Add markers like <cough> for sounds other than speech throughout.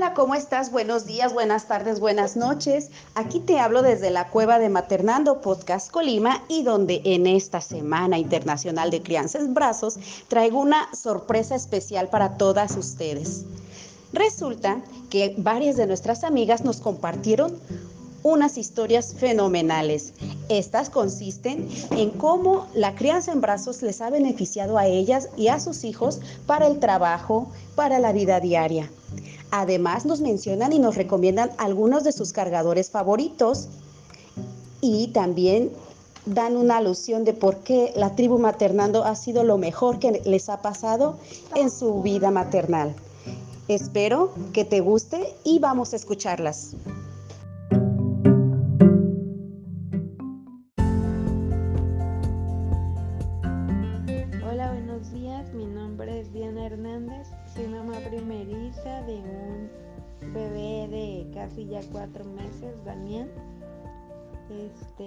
Hola, ¿cómo estás? Buenos días, buenas tardes, buenas noches. Aquí te hablo desde la cueva de Maternando Podcast Colima y donde en esta Semana Internacional de Crianza en Brazos traigo una sorpresa especial para todas ustedes. Resulta que varias de nuestras amigas nos compartieron unas historias fenomenales. Estas consisten en cómo la crianza en brazos les ha beneficiado a ellas y a sus hijos para el trabajo, para la vida diaria. Además nos mencionan y nos recomiendan algunos de sus cargadores favoritos y también dan una alusión de por qué la tribu maternando ha sido lo mejor que les ha pasado en su vida maternal. Espero que te guste y vamos a escucharlas. Casi ya cuatro meses, Daniel. Este,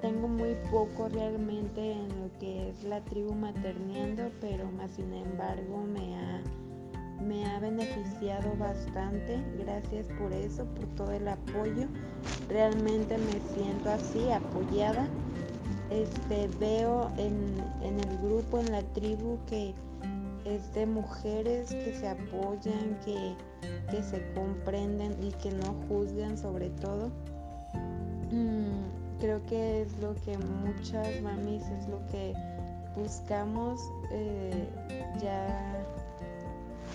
tengo muy poco realmente en lo que es la tribu materniendo, pero más sin embargo me ha, me ha beneficiado bastante. Gracias por eso, por todo el apoyo. Realmente me siento así, apoyada. Este, veo en, en el grupo, en la tribu, que es de mujeres que se apoyan, que, se comprenden y que no juzgan sobre todo. Mm, creo que es lo que muchas mamis es lo que buscamos eh, ya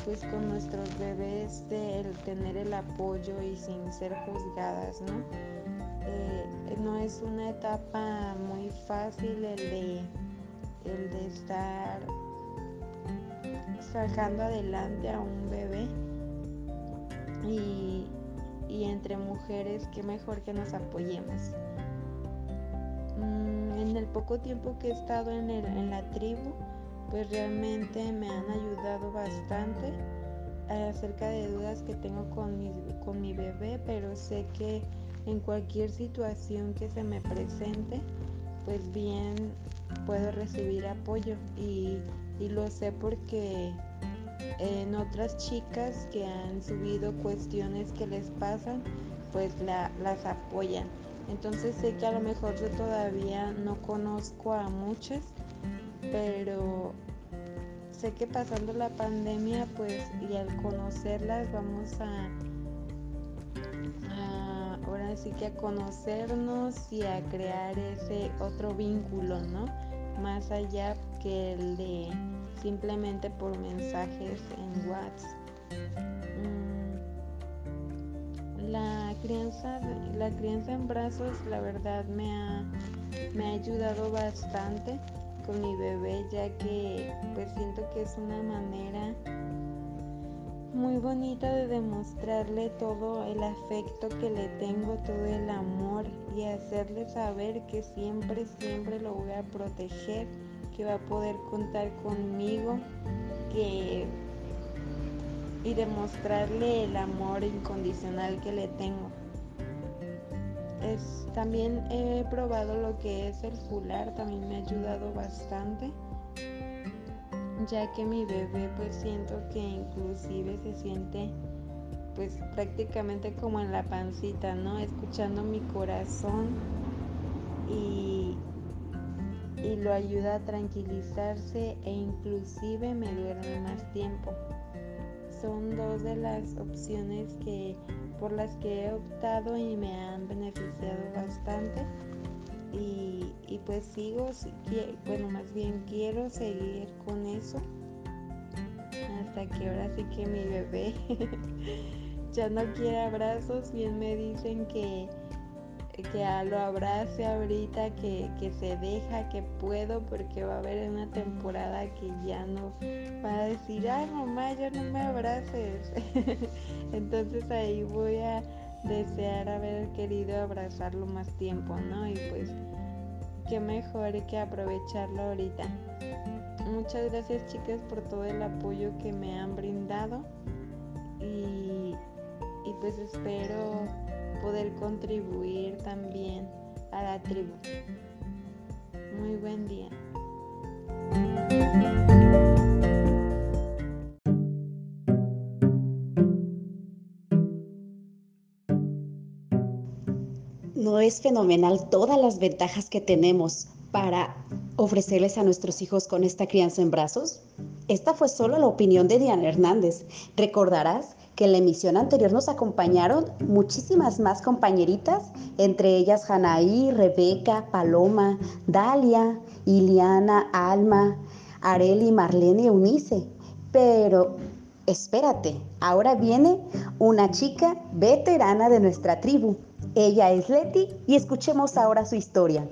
pues con nuestros bebés de tener el apoyo y sin ser juzgadas, ¿no? Eh, no es una etapa muy fácil el de, el de estar sacando adelante a un bebé. Y, entre mujeres qué mejor que nos apoyemos. Mm, en el poco tiempo que he estado en, en la tribu, pues realmente me han ayudado bastante. Acerca de dudas que tengo con mi, con mi bebé, pero sé que en cualquier situación que se me presente, pues bien puedo recibir apoyo. Y y lo sé porque en otras chicas que han subido cuestiones que les pasan, pues las apoyan. Entonces sé que a lo mejor yo todavía no conozco a muchas, pero sé que pasando la pandemia, pues y al conocerlas vamos a, a ahora sí que a conocernos y a crear ese otro vínculo, ¿no? Más allá que el de simplemente por mensajes en WhatsApp. Mm, la crianza, la crianza en brazos, la verdad me ha, me ha ayudado bastante con mi bebé, ya que pues siento que es una manera muy bonita de demostrarle todo el afecto que le tengo, todo el amor y hacerle saber que siempre, siempre lo voy a proteger que va a poder contar conmigo que, y demostrarle el amor incondicional que le tengo. Es, también he probado lo que es el fular, también me ha ayudado bastante, ya que mi bebé pues siento que inclusive se siente pues prácticamente como en la pancita, ¿no? Escuchando mi corazón y, y lo ayuda a tranquilizarse e inclusive me duerme más tiempo. Son dos de las opciones que por las que he optado y me han beneficiado bastante. Y, y pues sigo, bueno, más bien quiero seguir con eso hasta que ahora sí que mi bebé <laughs> ya no quiere abrazos, bien me dicen que que lo abrace ahorita, que, se deja, que puedo, porque va a haber una temporada que ya no va a decir, ay mamá, ya no me abraces. <laughs> Entonces ahí voy a desear haber querido abrazarlo más tiempo, ¿no? Y pues qué mejor que aprovecharlo ahorita. Muchas gracias chicas por todo el apoyo que me han brindado y, y pues espero poder contribuir también a la tribu. Muy buen día. No es fenomenal todas las ventajas que tenemos para ofrecerles a nuestros hijos con esta crianza en brazos? Esta fue solo la opinión de Diana Hernández. Recordarás que en la emisión anterior nos acompañaron muchísimas más compañeritas, entre ellas Janaí, Rebeca, Paloma, Dalia, Iliana, Alma, Areli, Marlene y Eunice. Pero espérate, ahora viene una chica veterana de nuestra tribu. Ella es Leti y escuchemos ahora su historia.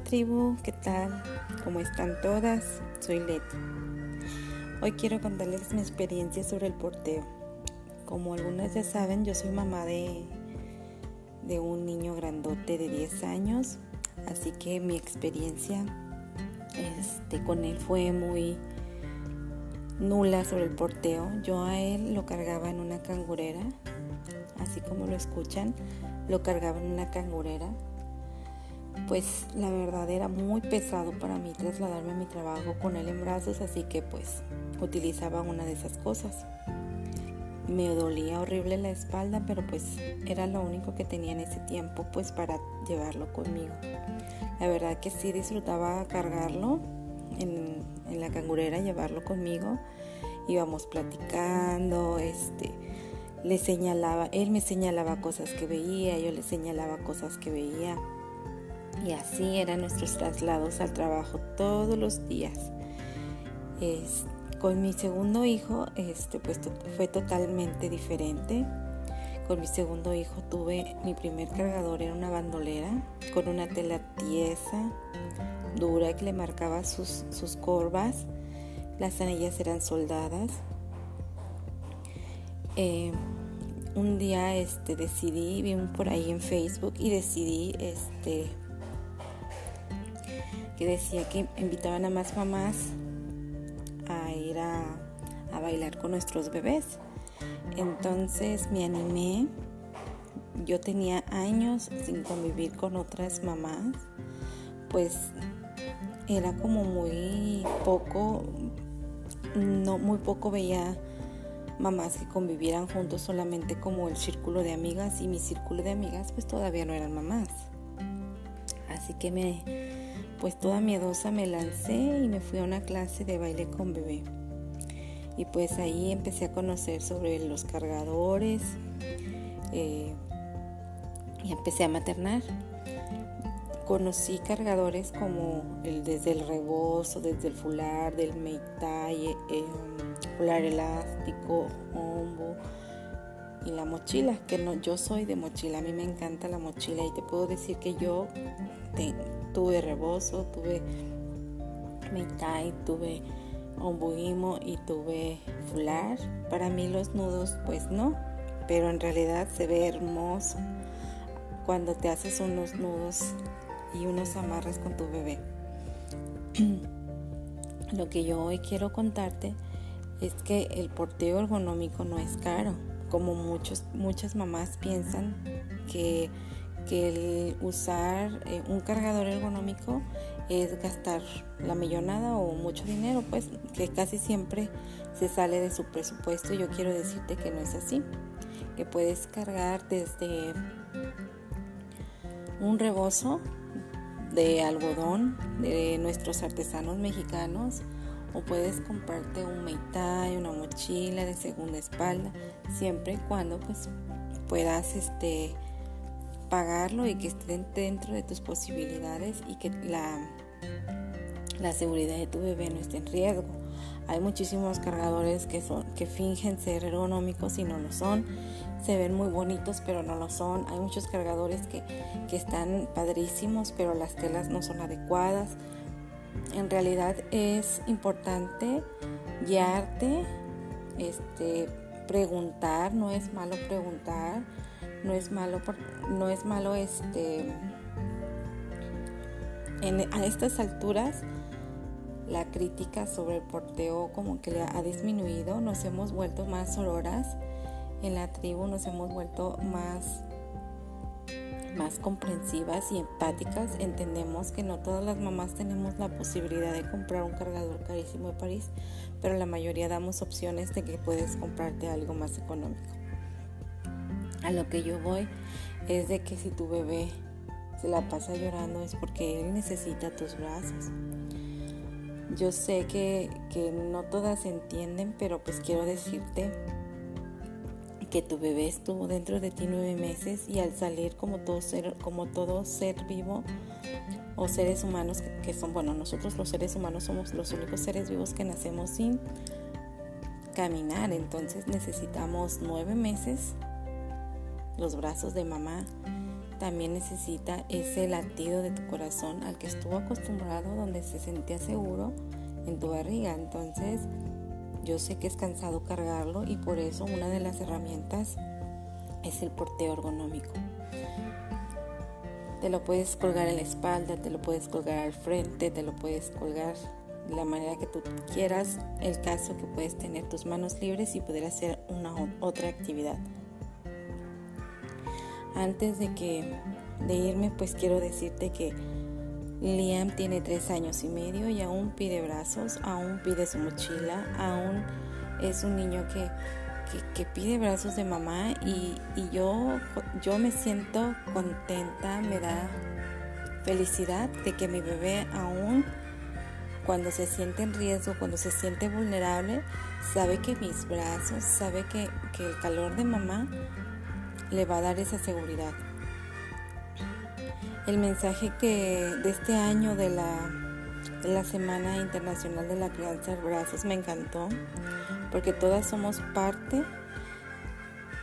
Tribu, ¿qué tal? ¿Cómo están todas? Soy Leti. Hoy quiero contarles mi experiencia sobre el porteo. Como algunas ya saben, yo soy mamá de, de un niño grandote de 10 años, así que mi experiencia este, con él fue muy nula sobre el porteo. Yo a él lo cargaba en una cangurera, así como lo escuchan, lo cargaba en una cangurera pues la verdad era muy pesado para mí trasladarme a mi trabajo con él en brazos, así que pues utilizaba una de esas cosas. Me dolía horrible la espalda, pero pues era lo único que tenía en ese tiempo pues para llevarlo conmigo. La verdad que sí disfrutaba cargarlo en, en la cangurera, llevarlo conmigo. Íbamos platicando, este, le señalaba, él me señalaba cosas que veía, yo le señalaba cosas que veía y así eran nuestros traslados al trabajo todos los días. con mi segundo hijo este, pues, fue totalmente diferente. Con mi segundo hijo tuve mi primer cargador en una bandolera con una tela tiesa, dura que le marcaba sus, sus curvas. Las anillas eran soldadas. Eh, un día este, decidí, vi por ahí en Facebook y decidí este, que decía que invitaban a más mamás a ir a, bailar con nuestros bebés. Entonces me animé. Yo tenía años sin convivir con otras mamás, pues era como muy poco, no muy poco veía mamás que convivieran juntos solamente como el círculo de amigas y mi círculo de amigas pues todavía no eran mamás. Así que me, pues toda miedosa me lancé y me fui a una clase de baile con bebé. Y pues ahí empecé a conocer sobre los cargadores eh, y empecé a maternar. Conocí cargadores como el desde el rebozo, desde el fular, del meitai, eh, fular elástico, hombo y la mochila, que no, yo soy de mochila, a mí me encanta la mochila y te puedo decir que yo tuve rebozo, tuve meitai, tuve ombuimo y tuve fular. Para mí los nudos pues no, pero en realidad se ve hermoso cuando te haces unos nudos y unos amarres con tu bebé. <clears throat> Lo que yo hoy quiero contarte es que el porteo ergonómico no es caro, como muchos, muchas mamás piensan que que usar eh, un cargador ergonómico es gastar la millonada o mucho dinero, pues que casi siempre se sale de su presupuesto. Yo quiero decirte que no es así, que puedes cargar desde un rebozo de algodón de nuestros artesanos mexicanos o puedes comprarte un meitai, una mochila de segunda espalda, siempre y cuando pues puedas este pagarlo y que esté dentro de tus posibilidades y que la, la seguridad de tu bebé no esté en riesgo. Hay muchísimos cargadores que, son, que fingen ser ergonómicos y no lo son. Se ven muy bonitos pero no lo son. Hay muchos cargadores que, que están padrísimos pero las telas no son adecuadas. En realidad es importante guiarte, este, preguntar, no es malo preguntar no es malo, no es malo este, a estas alturas la crítica sobre el porteo como que ha disminuido, nos hemos vuelto más sororas en la tribu, nos hemos vuelto más más comprensivas y empáticas, entendemos que no todas las mamás tenemos la posibilidad de comprar un cargador carísimo de París, pero la mayoría damos opciones de que puedes comprarte algo más económico. A lo que yo voy es de que si tu bebé se la pasa llorando es porque él necesita tus brazos. Yo sé que, que no todas entienden, pero pues quiero decirte que tu bebé estuvo dentro de ti nueve meses y al salir como todo ser, como todo ser vivo o seres humanos que, son, bueno, nosotros los seres humanos somos los únicos seres vivos que nacemos sin caminar, entonces necesitamos nueve meses los brazos de mamá. También necesita ese latido de tu corazón al que estuvo acostumbrado, donde se sentía seguro en tu barriga. Entonces, yo sé que es cansado cargarlo y por eso una de las herramientas es el porteo ergonómico. Te lo puedes colgar en la espalda, te lo puedes colgar al frente, te lo puedes colgar de la manera que tú quieras. El caso que puedes tener tus manos libres y poder hacer una otra actividad. Antes de que de irme, pues quiero decirte que Liam tiene tres años y medio y aún pide brazos, aún pide su mochila, aún es un niño que, pide brazos de mamá y, yo, yo me siento contenta, me da felicidad de que mi bebé aún cuando se siente en riesgo, cuando se siente vulnerable, sabe que mis brazos, sabe que, que el calor de mamá le va a dar esa seguridad el mensaje que de este año de la, de la Semana Internacional de la Crianza de Brazos me encantó, porque todas somos parte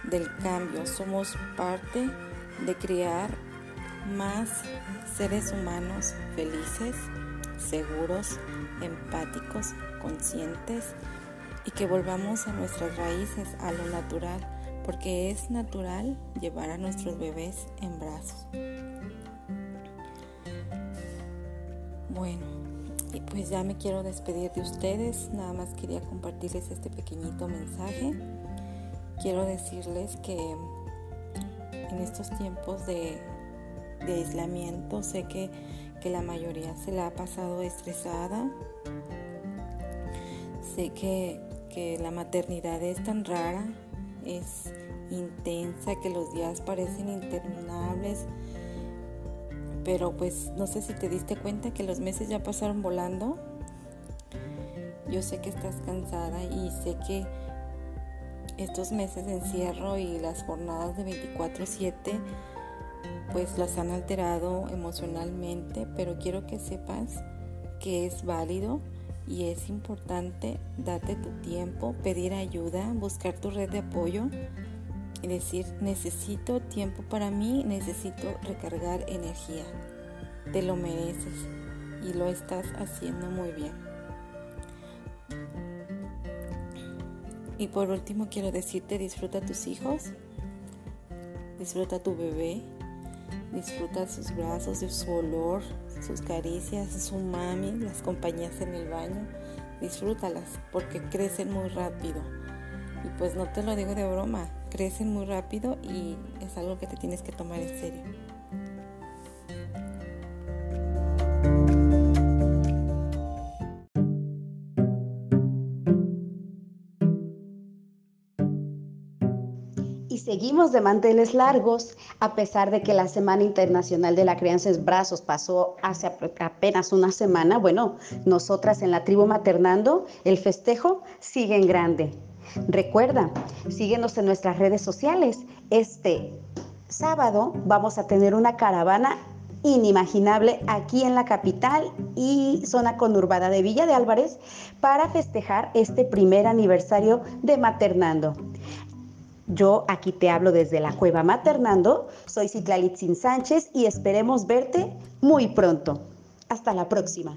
del cambio, somos parte de criar más seres humanos felices, seguros, empáticos, conscientes y que volvamos a nuestras raíces, a lo natural, porque es natural llevar a nuestros bebés en brazos. Bueno, y pues ya me quiero despedir de ustedes. Nada más quería compartirles este pequeñito mensaje. Quiero decirles que en estos tiempos de, aislamiento sé que, la mayoría se la ha pasado estresada. Sé que, que la maternidad es tan rara, es intensa, que los días parecen interminables pero pues no sé si te diste cuenta que los meses ya pasaron volando. Yo sé que estás cansada y sé que estos meses de encierro y las jornadas de 24/7 pues las han alterado emocionalmente, pero quiero que sepas que es válido y es importante darte tu tiempo, pedir ayuda, buscar tu red de apoyo y decir, necesito tiempo para mí, necesito recargar energía. Te lo mereces y lo estás haciendo muy bien. Y por último quiero decirte, disfruta tus hijos, disfruta tu bebé, disfruta sus brazos, su olor, sus caricias, su mami, las compañías en el baño. Disfrútalas porque crecen muy rápido. Y pues no te lo digo de broma, crecen muy rápido y es algo que te tienes que tomar en serio. Y seguimos de manteles largos, a pesar de que la Semana Internacional de la Crianza en Brazos pasó hace apenas una semana. Bueno, nosotras en la tribu maternando, el festejo sigue en grande. Recuerda, síguenos en nuestras redes sociales. Este sábado vamos a tener una caravana inimaginable aquí en la capital y zona conurbada de Villa de Álvarez para festejar este primer aniversario de Maternando. Yo aquí te hablo desde la cueva Maternando, soy Citlalitzin Sánchez y esperemos verte muy pronto. Hasta la próxima.